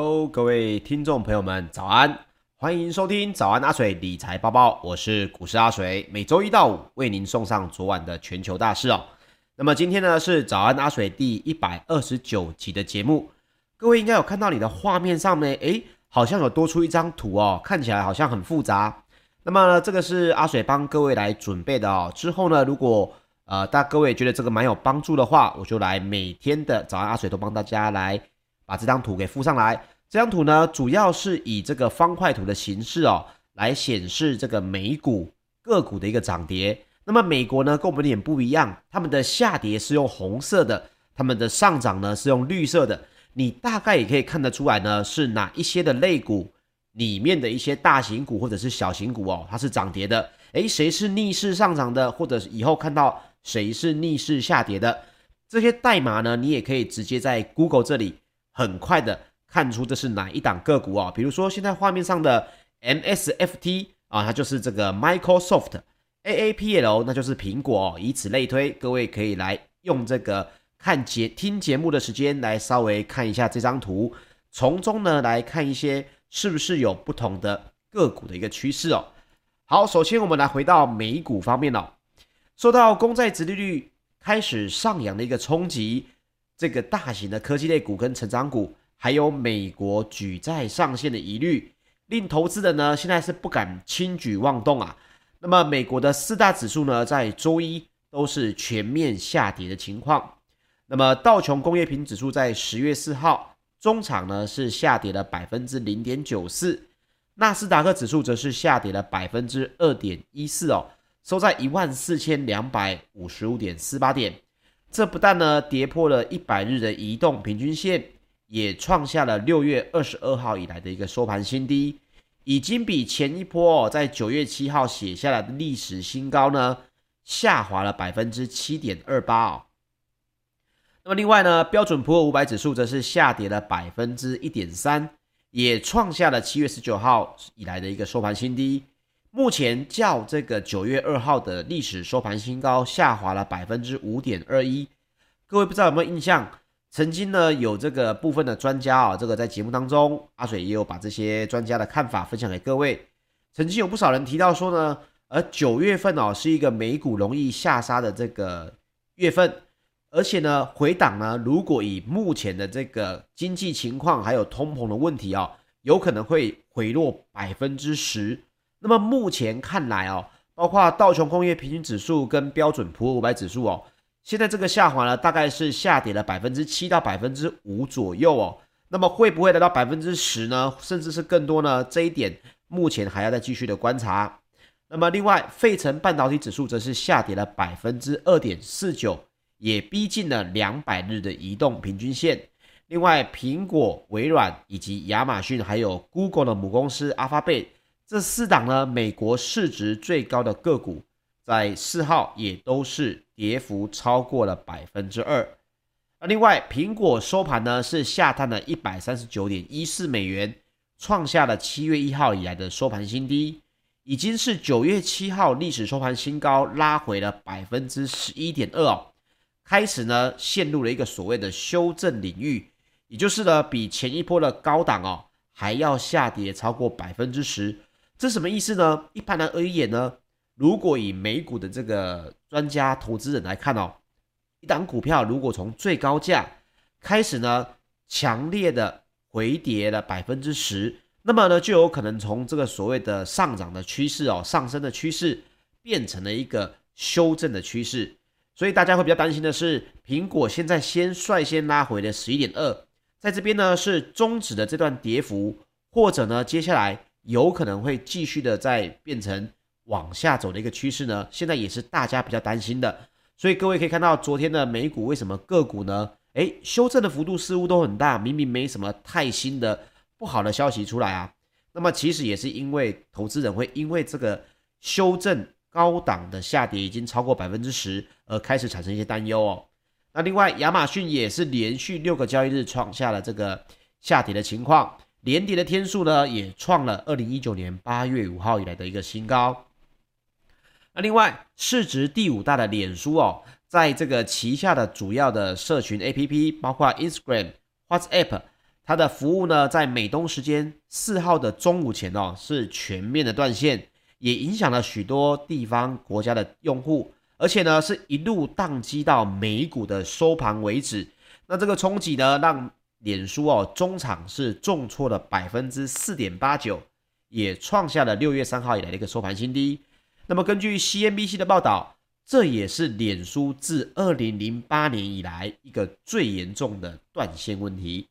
Hello，各位听众朋友们，早安！欢迎收听早安阿水理财报报，我是股市阿水，每周一到五为您送上昨晚的全球大事哦。那么今天呢是早安阿水第一百二十九集的节目，各位应该有看到你的画面上面，诶，好像有多出一张图哦，看起来好像很复杂。那么呢，这个是阿水帮各位来准备的哦。之后呢，如果呃大各位觉得这个蛮有帮助的话，我就来每天的早安阿水都帮大家来。把这张图给附上来。这张图呢，主要是以这个方块图的形式哦，来显示这个美股个股的一个涨跌。那么美国呢，跟我们有点不一样，他们的下跌是用红色的，他们的上涨呢是用绿色的。你大概也可以看得出来呢，是哪一些的类股里面的一些大型股或者是小型股哦，它是涨跌的。诶，谁是逆势上涨的，或者是以后看到谁是逆势下跌的，这些代码呢，你也可以直接在 Google 这里。很快的看出这是哪一档个股啊？比如说现在画面上的 MSFT 啊，它就是这个 Microsoft；AAPL 那就是苹果，以此类推。各位可以来用这个看节听节目的时间来稍微看一下这张图，从中呢来看一些是不是有不同的个股的一个趋势哦。好，首先我们来回到美股方面哦，受到公债殖利率开始上扬的一个冲击。这个大型的科技类股跟成长股，还有美国举债上限的疑虑，令投资人呢现在是不敢轻举妄动啊。那么美国的四大指数呢，在周一都是全面下跌的情况。那么道琼工业平指数在十月四号中场呢是下跌了百分之零点九四，纳斯达克指数则是下跌了百分之二点一四哦，收在一万四千两百五十五点四八点。这不但呢跌破了一百日的移动平均线，也创下了六月二十二号以来的一个收盘新低，已经比前一波哦在九月七号写下来的历史新高呢下滑了百分之七点二八哦。那么另外呢，标准普尔五百指数则是下跌了百分之一点三，也创下了七月十九号以来的一个收盘新低。目前较这个九月二号的历史收盘新高下滑了百分之五点二一。各位不知道有没有印象？曾经呢有这个部分的专家啊，这个在节目当中，阿水也有把这些专家的看法分享给各位。曾经有不少人提到说呢，而九月份哦是一个美股容易下杀的这个月份，而且呢回档呢，如果以目前的这个经济情况还有通膨的问题啊，有可能会回落百分之十。那么目前看来哦，包括道琼工业平均指数跟标准普尔五百指数哦，现在这个下滑呢，大概是下跌了百分之七到百分之五左右哦。那么会不会来到百分之十呢？甚至是更多呢？这一点目前还要再继续的观察。那么另外，费城半导体指数则是下跌了百分之二点四九，也逼近了两百日的移动平均线。另外，苹果、微软以及亚马逊还有 Google 的母公司 Alphabet。这四档呢，美国市值最高的个股，在四号也都是跌幅超过了百分之二。那另外，苹果收盘呢是下探了一百三十九点一四美元，创下了七月一号以来的收盘新低，已经是九月七号历史收盘新高，拉回了百分之十一点二哦，开始呢陷入了一个所谓的修正领域，也就是呢比前一波的高档哦还要下跌超过百分之十。这什么意思呢？一般来而言呢，如果以美股的这个专家投资人来看哦，一档股票如果从最高价开始呢，强烈的回跌了百分之十，那么呢，就有可能从这个所谓的上涨的趋势哦，上升的趋势变成了一个修正的趋势。所以大家会比较担心的是，苹果现在先率先拉回了十一点二，在这边呢是终止的这段跌幅，或者呢接下来。有可能会继续的在变成往下走的一个趋势呢，现在也是大家比较担心的。所以各位可以看到，昨天的美股为什么个股呢？诶，修正的幅度似乎都很大，明明没什么太新的不好的消息出来啊。那么其实也是因为投资人会因为这个修正高档的下跌已经超过百分之十，而开始产生一些担忧哦。那另外，亚马逊也是连续六个交易日创下了这个下跌的情况。连跌的天数呢，也创了二零一九年八月五号以来的一个新高。那另外，市值第五大的脸书哦，在这个旗下的主要的社群 APP，包括 Instagram、WhatsApp，它的服务呢，在美东时间四号的中午前哦，是全面的断线，也影响了许多地方国家的用户，而且呢，是一路宕机到美股的收盘为止。那这个冲击呢，让脸书哦，中场是重挫了百分之四点八九，也创下了六月三号以来的一个收盘新低。那么根据 CNBC 的报道，这也是脸书自二零零八年以来一个最严重的断线问题。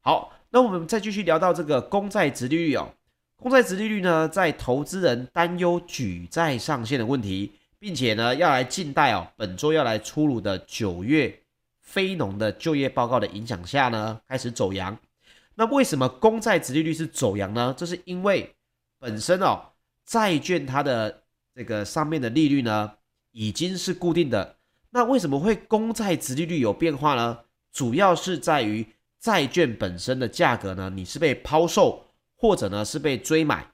好，那我们再继续聊到这个公债殖利率哦。公债殖利率呢，在投资人担忧举债上限的问题，并且呢要来静待哦，本周要来出炉的九月非农的就业报告的影响下呢，开始走扬。那为什么公债殖利率是走扬呢？这是因为本身哦，债券它的这个上面的利率呢已经是固定的。那为什么会公债殖利率有变化呢？主要是在于。债券本身的价格呢，你是被抛售，或者呢是被追买。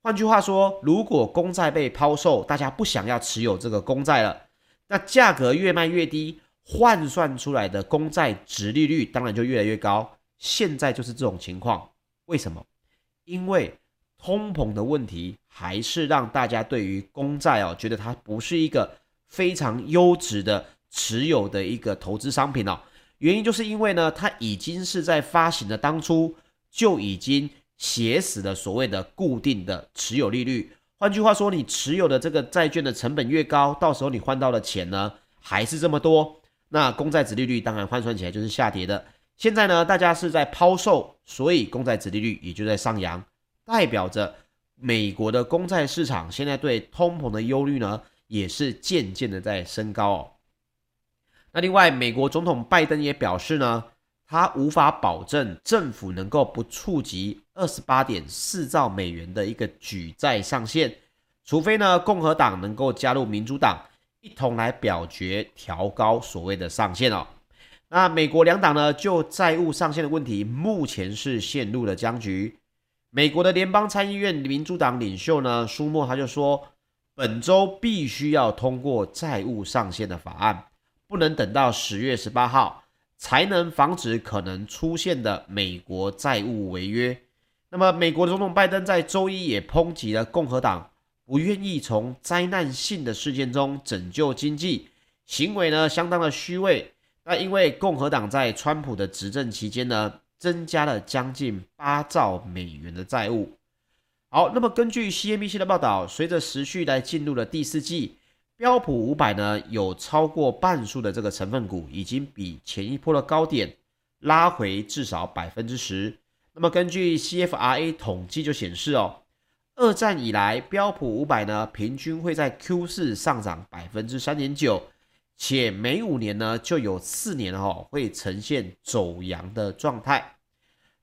换句话说，如果公债被抛售，大家不想要持有这个公债了，那价格越卖越低，换算出来的公债殖利率当然就越来越高。现在就是这种情况，为什么？因为通膨的问题，还是让大家对于公债哦，觉得它不是一个非常优质的持有的一个投资商品哦。原因就是因为呢，它已经是在发行的当初就已经写死了所谓的固定的持有利率。换句话说，你持有的这个债券的成本越高，到时候你换到的钱呢还是这么多，那公债殖利率当然换算起来就是下跌的。现在呢，大家是在抛售，所以公债殖利率也就在上扬，代表着美国的公债市场现在对通膨的忧虑呢也是渐渐的在升高哦。那另外，美国总统拜登也表示呢，他无法保证政府能够不触及二十八点四兆美元的一个举债上限，除非呢共和党能够加入民主党一同来表决调高所谓的上限哦。那美国两党呢就债务上限的问题，目前是陷入了僵局。美国的联邦参议院民主党领袖呢舒默他就说，本周必须要通过债务上限的法案。不能等到十月十八号才能防止可能出现的美国债务违约。那么，美国总统拜登在周一也抨击了共和党不愿意从灾难性的事件中拯救经济，行为呢相当的虚伪。那因为共和党在川普的执政期间呢，增加了将近八兆美元的债务。好，那么根据 CNBC 的报道，随着时序来进入了第四季。标普五百呢，有超过半数的这个成分股已经比前一波的高点拉回至少百分之十。那么根据 CFRA 统计就显示哦，二战以来标普五百呢平均会在 Q 四上涨百分之三点九，且每五年呢就有四年哦会呈现走阳的状态。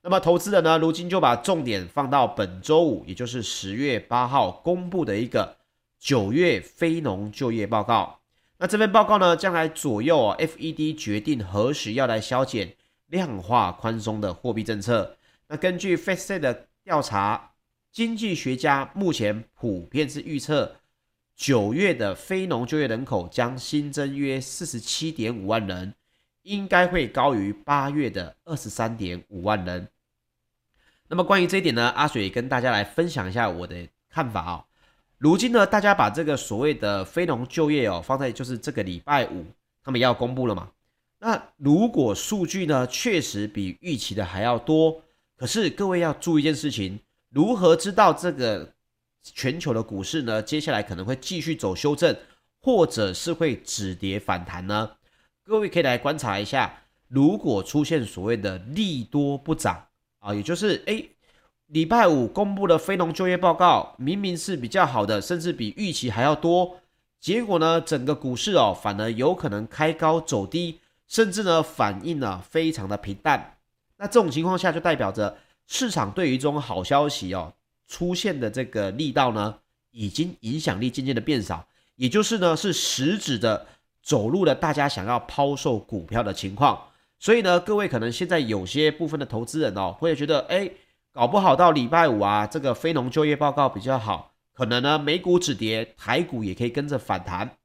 那么投资人呢，如今就把重点放到本周五，也就是十月八号公布的一个。九月非农就业报告，那这份报告呢，将来左右啊，FED 决定何时要来削减量化宽松的货币政策。那根据 FactSet 的调查，经济学家目前普遍是预测九月的非农就业人口将新增约四十七点五万人，应该会高于八月的二十三点五万人。那么关于这一点呢，阿水跟大家来分享一下我的看法啊。如今呢，大家把这个所谓的非农就业哦，放在就是这个礼拜五，他们要公布了嘛？那如果数据呢，确实比预期的还要多，可是各位要注意一件事情，如何知道这个全球的股市呢，接下来可能会继续走修正，或者是会止跌反弹呢？各位可以来观察一下，如果出现所谓的利多不涨啊，也就是诶礼拜五公布的非农就业报告，明明是比较好的，甚至比预期还要多。结果呢，整个股市哦，反而有可能开高走低，甚至呢，反应呢非常的平淡。那这种情况下，就代表着市场对于这种好消息哦出现的这个力道呢，已经影响力渐渐的变少。也就是呢，是实质的走入了大家想要抛售股票的情况。所以呢，各位可能现在有些部分的投资人哦，会觉得哎。搞不好到礼拜五啊，这个非农就业报告比较好，可能呢美股止跌，台股也可以跟着反弹。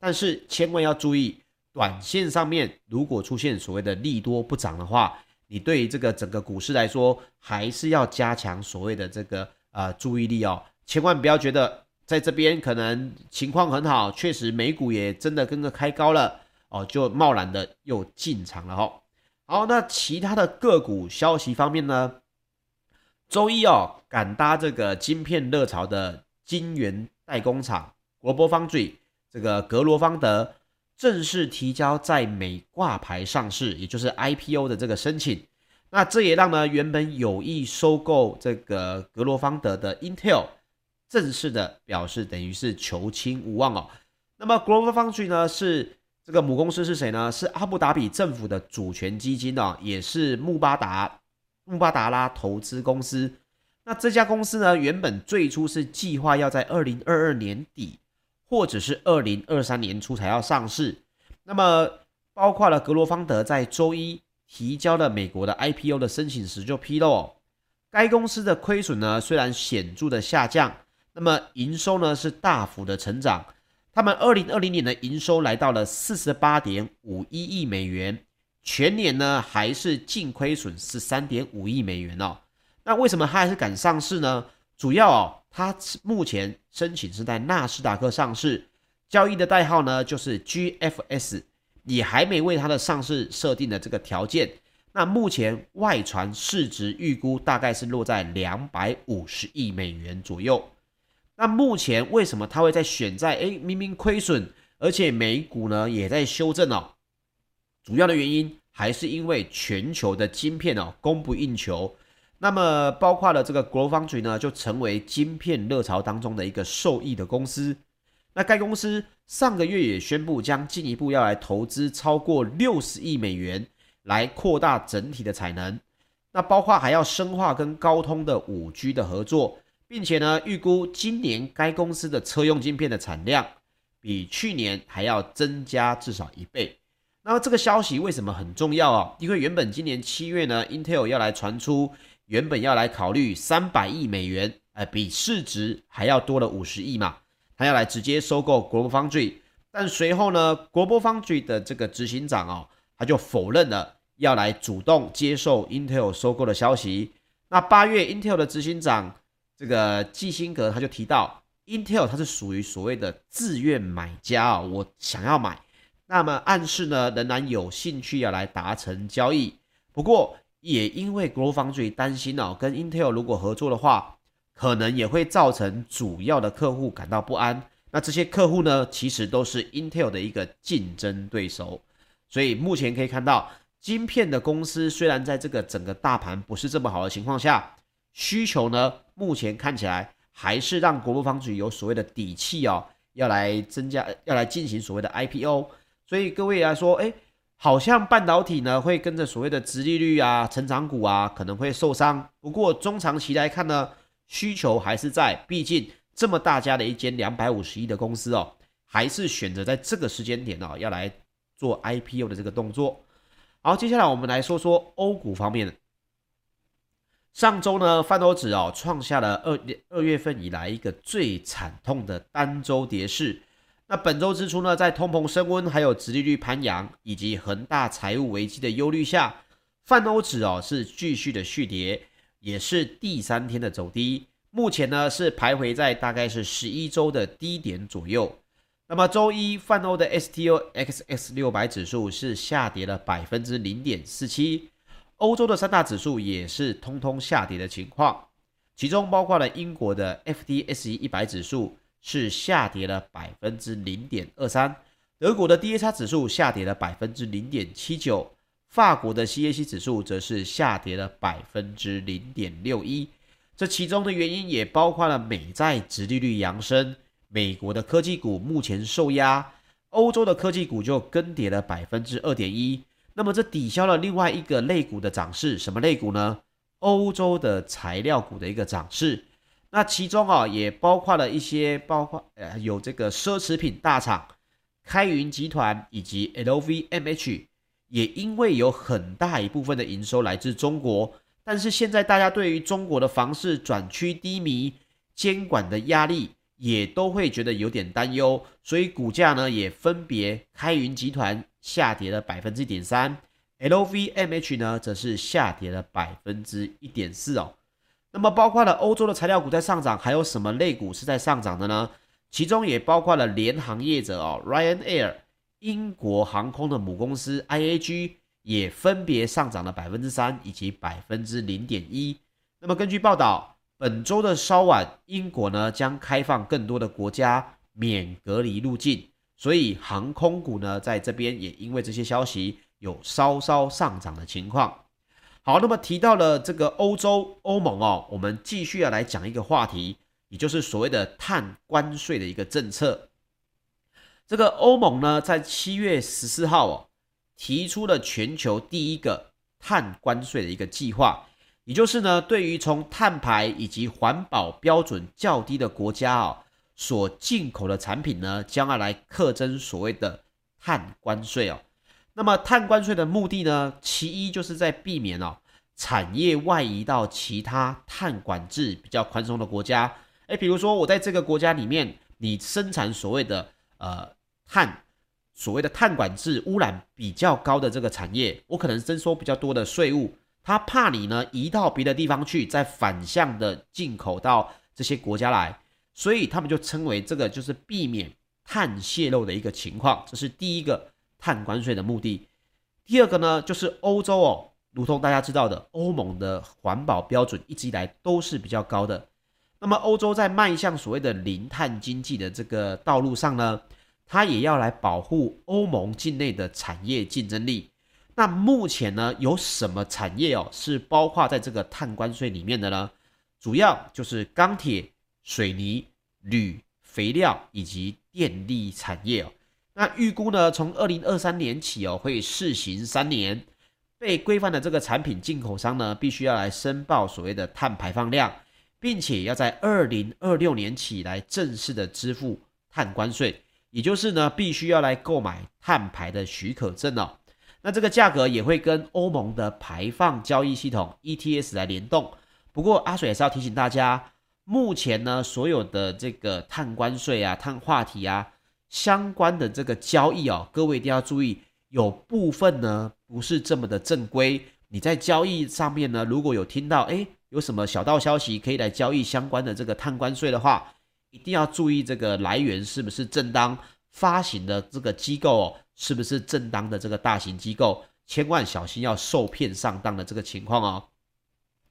但是千万要注意，短线上面如果出现所谓的利多不涨的话，你对于这个整个股市来说，还是要加强所谓的这个呃注意力哦，千万不要觉得在这边可能情况很好，确实美股也真的跟着开高了哦，就贸然的又进场了哦。好，那其他的个股消息方面呢？周一哦，赶搭这个晶片热潮的晶圆代工厂 GlobalFoundries 这个格罗方德。正式提交在美挂牌上市，也就是 IPO 的这个申请。那这也让呢原本有意收购这个格罗方德的 Intel 正式的表示，等于是求亲无望哦。那么 Global Foundry 呢是这个母公司是谁呢？是阿布达比政府的主权基金哦，也是穆巴达穆巴达拉投资公司。那这家公司呢原本最初是计划要在二零二二年底。或者是二零二三年初才要上市，那么包括了格罗方德在周一提交了美国的 IPO 的申请时就披露，该公司的亏损呢虽然显著的下降，那么营收呢是大幅的成长，他们二零二零年的营收来到了四十八点五一亿美元，全年呢还是净亏损十三点五亿美元哦，那为什么他还是敢上市呢？主要哦。它目前申请是在纳斯达克上市，交易的代号呢就是 GFS，也还没为它的上市设定的这个条件。那目前外传市值预估大概是落在两百五十亿美元左右。那目前为什么它会在选在诶明明亏损，而且美股呢也在修正哦？主要的原因还是因为全球的晶片哦供不应求。那么，包括了这个 GlobalFoundries 呢，就成为晶片热潮当中的一个受益的公司。那该公司上个月也宣布，将进一步要来投资超过六十亿美元，来扩大整体的产能。那包括还要深化跟高通的五 G 的合作，并且呢，预估今年该公司的车用晶片的产量比去年还要增加至少一倍。那么这个消息为什么很重要啊？因为原本今年七月呢，Intel 要来传出。原本要来考虑三百亿美元，呃，比市值还要多了五十亿嘛，他要来直接收购国博方队但随后呢国博方队的这个执行长哦，他就否认了要来主动接受 Intel 收购的消息。那八月，Intel 的执行长这个基辛格他就提到，Intel 它是属于所谓的自愿买家啊，我想要买，那么暗示呢仍然有兴趣要来达成交易，不过。也因为 GlobalFoundries 担心哦，跟 Intel 如果合作的话，可能也会造成主要的客户感到不安。那这些客户呢，其实都是 Intel 的一个竞争对手。所以目前可以看到，晶片的公司虽然在这个整个大盘不是这么好的情况下，需求呢，目前看起来还是让 GlobalFoundries 有所谓的底气哦，要来增加，要来进行所谓的 IPO。所以各位来说，哎。好像半导体呢会跟着所谓的殖利率啊、成长股啊可能会受伤，不过中长期来看呢，需求还是在，毕竟这么大家的一间两百五十亿的公司哦，还是选择在这个时间点哦要来做 IPO 的这个动作。好，接下来我们来说说欧股方面。上周呢，泛欧指哦创下了二二月份以来一个最惨痛的单周跌势。那本周之初呢，在通膨升温、还有殖利率攀扬以及恒大财务危机的忧虑下，泛欧指哦是继续的续跌，也是第三天的走低。目前呢是徘徊在大概是十一周的低点左右。那么周一泛欧的 STOXX 六百指数是下跌了百分之零点四七，欧洲的三大指数也是通通下跌的情况，其中包括了英国的 FTSE 一百指数。是下跌了百分之零点二三，德国的 DAX 指数下跌了百分之零点七九，法国的 CAC 指数则是下跌了百分之零点六一。这其中的原因也包括了美债殖利率扬升，美国的科技股目前受压，欧洲的科技股就更跌了百分之二点一。那么这抵消了另外一个类股的涨势，什么类股呢？欧洲的材料股的一个涨势。那其中啊，也包括了一些，包括呃有这个奢侈品大厂开云集团以及 LVMH，也因为有很大一部分的营收来自中国，但是现在大家对于中国的房市转趋低迷，监管的压力也都会觉得有点担忧，所以股价呢也分别开云集团下跌了百分之一点三，LVMH 呢则是下跌了百分之一点四哦。那么包括了欧洲的材料股在上涨，还有什么类股是在上涨的呢？其中也包括了联航业者哦，Ryanair，英国航空的母公司 IAG 也分别上涨了百分之三以及百分之零点一。那么根据报道，本周的稍晚，英国呢将开放更多的国家免隔离入境，所以航空股呢在这边也因为这些消息有稍稍上涨的情况。好，那么提到了这个欧洲欧盟哦，我们继续要来讲一个话题，也就是所谓的碳关税的一个政策。这个欧盟呢，在七月十四号哦，提出了全球第一个碳关税的一个计划，也就是呢，对于从碳排以及环保标准较低的国家哦，所进口的产品呢，将要来课征所谓的碳关税哦。那么碳关税的目的呢，其一就是在避免哦产业外移到其他碳管制比较宽松的国家。诶，比如说我在这个国家里面，你生产所谓的呃碳，所谓的碳管制污染比较高的这个产业，我可能征收比较多的税务，他怕你呢移到别的地方去，再反向的进口到这些国家来，所以他们就称为这个就是避免碳泄漏的一个情况，这是第一个。碳关税的目的，第二个呢，就是欧洲哦，如同大家知道的，欧盟的环保标准一直以来都是比较高的。那么，欧洲在迈向所谓的零碳经济的这个道路上呢，它也要来保护欧盟境内的产业竞争力。那目前呢，有什么产业哦是包括在这个碳关税里面的呢？主要就是钢铁、水泥、铝、肥料以及电力产业哦。那预估呢，从二零二三年起哦，会试行三年。被规范的这个产品进口商呢，必须要来申报所谓的碳排放量，并且要在二零二六年起来正式的支付碳关税，也就是呢，必须要来购买碳排的许可证哦。那这个价格也会跟欧盟的排放交易系统 ETS 来联动。不过阿水也是要提醒大家，目前呢，所有的这个碳关税啊、碳话题啊。相关的这个交易哦，各位一定要注意，有部分呢不是这么的正规。你在交易上面呢，如果有听到诶有什么小道消息可以来交易相关的这个碳关税的话，一定要注意这个来源是不是正当，发行的这个机构哦是不是正当的这个大型机构，千万小心要受骗上当的这个情况哦。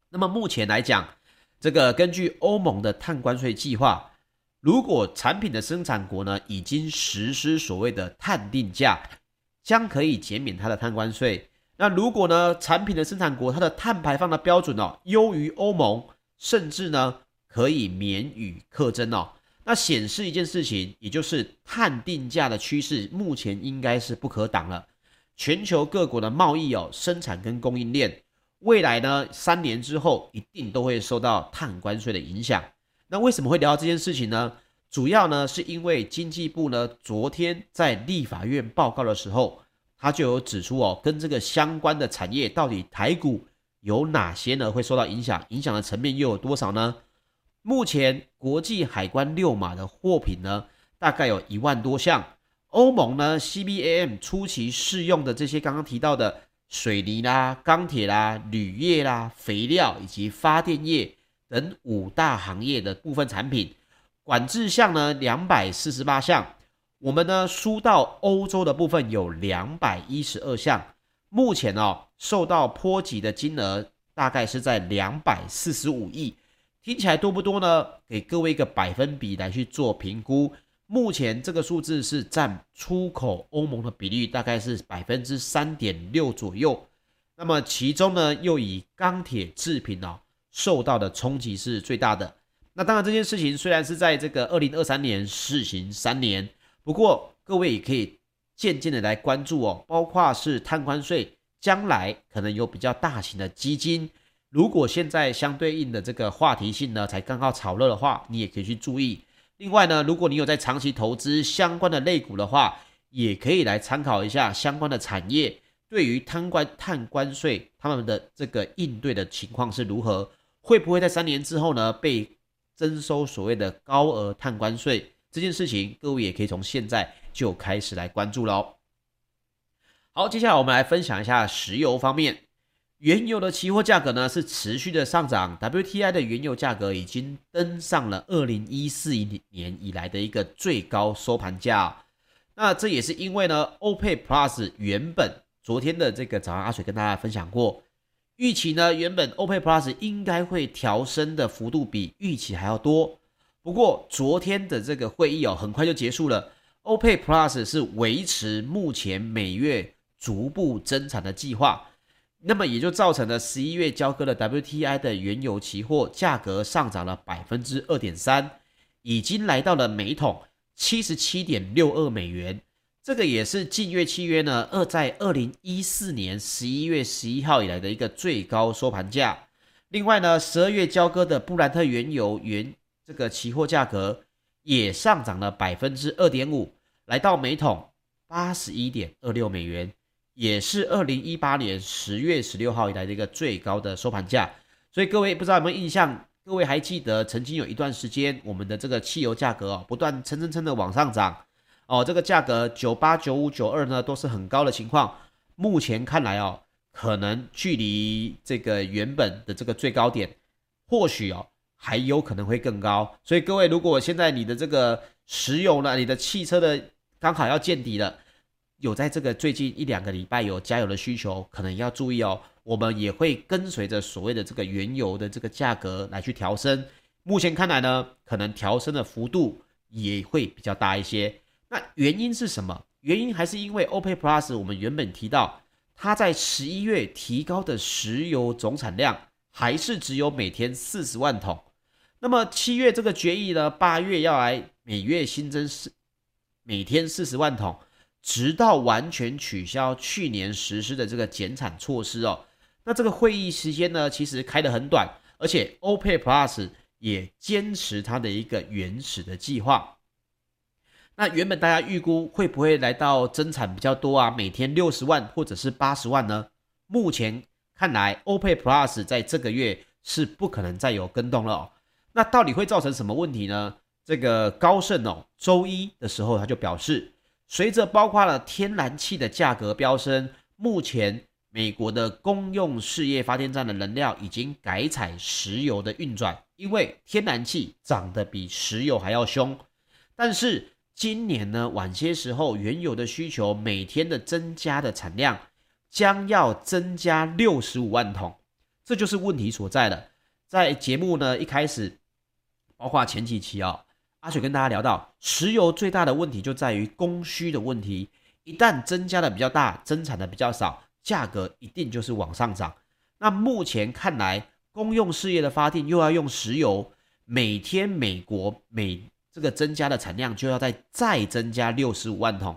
那么目前来讲，这个根据欧盟的碳关税计划。如果产品的生产国呢已经实施所谓的碳定价，将可以减免它的碳关税。那如果呢产品的生产国它的碳排放的标准哦优于欧盟，甚至呢可以免予课征哦。那显示一件事情，也就是碳定价的趋势目前应该是不可挡了。全球各国的贸易哦生产跟供应链，未来呢三年之后一定都会受到碳关税的影响。那为什么会聊到这件事情呢？主要呢是因为经济部呢昨天在立法院报告的时候，他就有指出哦，跟这个相关的产业到底台股有哪些呢会受到影响？影响的层面又有多少呢？目前国际海关六码的货品呢，大概有一万多项。欧盟呢 CBAM 初期适用的这些刚刚提到的水泥啦、钢铁啦、铝业啦、肥料以及发电业。等五大行业的部分产品管制项呢，两百四十八项。我们呢输到欧洲的部分有两百一十二项。目前哦，受到波及的金额大概是在两百四十五亿。听起来多不多呢？给各位一个百分比来去做评估。目前这个数字是占出口欧盟的比例大概是百分之三点六左右。那么其中呢，又以钢铁制品哦。受到的冲击是最大的。那当然，这件事情虽然是在这个二零二三年试行三年，不过各位也可以渐渐的来关注哦，包括是碳关税，将来可能有比较大型的基金，如果现在相对应的这个话题性呢才刚好炒热的话，你也可以去注意。另外呢，如果你有在长期投资相关的类股的话，也可以来参考一下相关的产业对于碳关碳关税他们的这个应对的情况是如何。会不会在三年之后呢被征收所谓的高额碳关税这件事情，各位也可以从现在就开始来关注喽。好，接下来我们来分享一下石油方面，原油的期货价格呢是持续的上涨，WTI 的原油价格已经登上了二零一四年以来的一个最高收盘价。那这也是因为呢欧佩 Plus 原本昨天的这个早上阿水跟大家分享过，预期呢原本 OPEC Plus 应该会调升的幅度比预期还要多，不过昨天的这个会议哦很快就结束了，OPEC Plus 是维持目前每月。逐步增产的计划，那么也就造成了十一月交割的 WTI 的原油期货价格上涨了百分之二点三，已经来到了每桶七十七点六二美元。这个也是近月契约呢，二在二零一四年十一月十一号以来的一个最高收盘价。另外呢，十二月交割的布兰特原油原这个期货价格也上涨了百分之二点五，来到每桶八十一点二六美元。也是二零一八年十月十六号以来的一个最高的收盘价，所以各位不知道有没有印象？各位还记得曾经有一段时间，我们的这个汽油价格哦，不断蹭蹭蹭的往上涨哦，这个价格九八、九五、九二呢都是很高的情况。目前看来哦，可能距离这个原本的这个最高点，或许哦还有可能会更高。所以各位，如果现在你的这个石油呢，你的汽车的刚好要见底了。有在这个最近一两个礼拜有加油的需求，可能要注意哦。我们也会跟随着所谓的这个原油的这个价格来去调升。目前看来呢，可能调升的幅度也会比较大一些。那原因是什么？原因还是因为 OPEC Plus，我们原本提到它在十一月提高的石油总产量还是只有每天四十万桶。那么七月这个决议呢，八月要来每月新增四每天四十万桶。直到完全取消去年实施的这个减产措施哦，那这个会议时间呢，其实开得很短，而且 OPEC Plus 也坚持它的一个原始的计划。那原本大家预估会不会来到增产比较多啊，每天六十万或者是八十万呢？目前看来，OPEC Plus 在这个月是不可能再有跟动了哦。那到底会造成什么问题呢？这个高盛哦，周一的时候他就表示。随着包括了天然气的价格飙升，目前美国的公用事业发电站的能量已经改采石油的运转，因为天然气涨得比石油还要凶。但是今年呢，晚些时候原油的需求每天的增加的产量将要增加六十五万桶，这就是问题所在了。在节目呢一开始，包括前几期啊、哦。阿水跟大家聊到，石油最大的问题就在于供需的问题，一旦增加的比较大，增产的比较少，价格一定就是往上涨。那目前看来，公用事业的发电又要用石油，每天美国每这个增加的产量就要再再增加六十五万桶，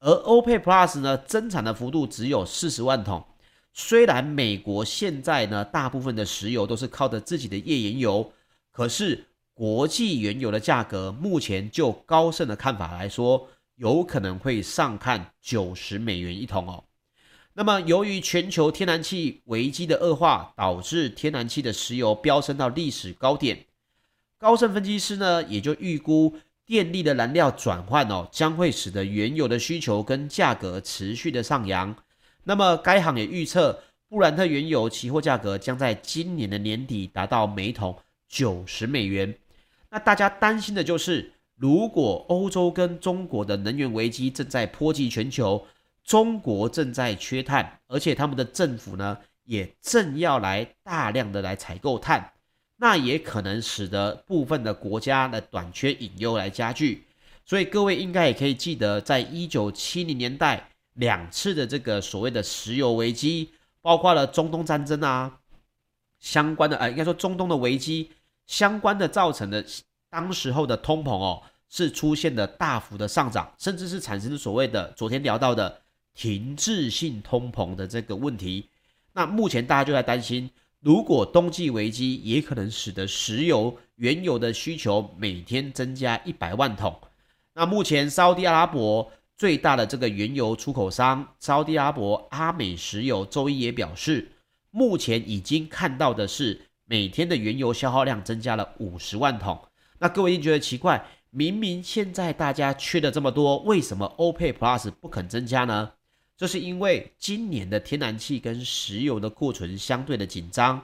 而 OPEC Plus 呢，增产的幅度只有四十万桶。虽然美国现在呢，大部分的石油都是靠着自己的页岩油，可是。国际原油的价格目前就高盛的看法来说，有可能会上看九十美元一桶哦。那么，由于全球天然气危机的恶化，导致天然气的石油飙升到历史高点。高盛分析师呢，也就预估电力的燃料转换哦，将会使得原油的需求跟价格持续的上扬。那么，该行也预测，布兰特原油期货价格将在今年的年底达到每桶九十美元。那大家担心的就是，如果欧洲跟中国的能源危机正在波及全球，中国正在缺碳，而且他们的政府呢也正要来大量的来采购碳，那也可能使得部分的国家的短缺隐忧来加剧。所以各位应该也可以记得，在一九七零年代两次的这个所谓的石油危机，包括了中东战争啊相关的，呃，应该说中东的危机相关的造成的。当时候的通膨哦，是出现的大幅的上涨，甚至是产生所谓的昨天聊到的停滞性通膨的这个问题。那目前大家就在担心，如果冬季危机也可能使得石油原油的需求每天增加一百万桶。那目前沙乌地阿拉伯最大的这个原油出口商沙乌地阿拉伯阿美石油周一也表示，目前已经看到的是每天的原油消耗量增加了五十万桶。那各位一定觉得奇怪，明明现在大家缺的这么多，为什么 OPEC Plus 不肯增加呢？这是因为今年的天然气跟石油的库存相对的紧张，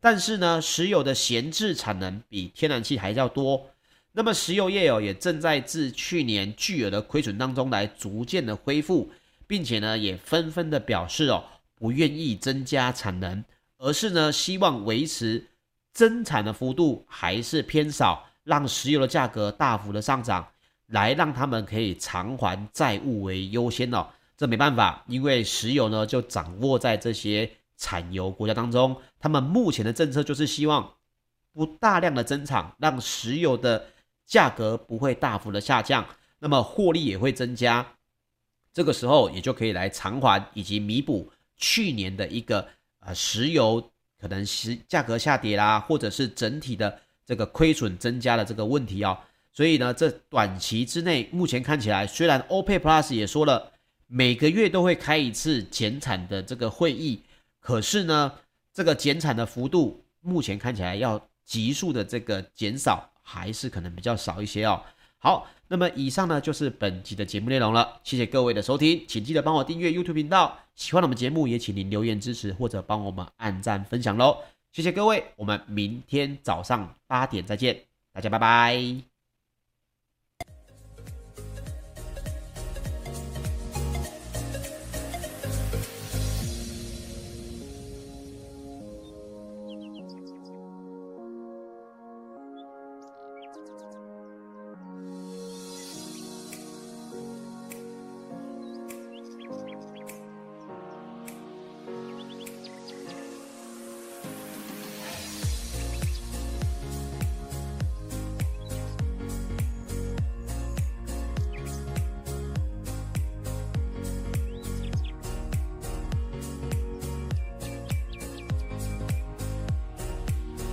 但是呢，石油的闲置产能比天然气还要多。那么石油业哦也正在自去年巨额的亏损当中来逐渐的恢复，并且呢也纷纷的表示哦不愿意增加产能，而是呢希望维持增产的幅度还是偏少，让石油的价格大幅的上涨，来让他们可以偿还债务为优先哦。这没办法，因为石油呢就掌握在这些产油国家当中，他们目前的政策就是希望不大量的增产，让石油的价格不会大幅的下降，那么获利也会增加，这个时候也就可以来偿还以及弥补去年的一个呃石油可能是价格下跌啦，或者是整体的这个亏损增加的这个问题哦。所以呢，这短期之内目前看起来，虽然 OPEC Plus 也说了。每个月都会开一次减产的这个会议，可是呢，这个减产的幅度目前看起来要急速的这个减少，还是可能比较少一些哦。好，那么以上呢就是本集的节目内容了，谢谢各位的收听，请记得帮我订阅 YouTube 频道，喜欢我们节目也请您留言支持或者帮我们按赞分享喽，谢谢各位，我们明天早上八点再见，大家拜拜。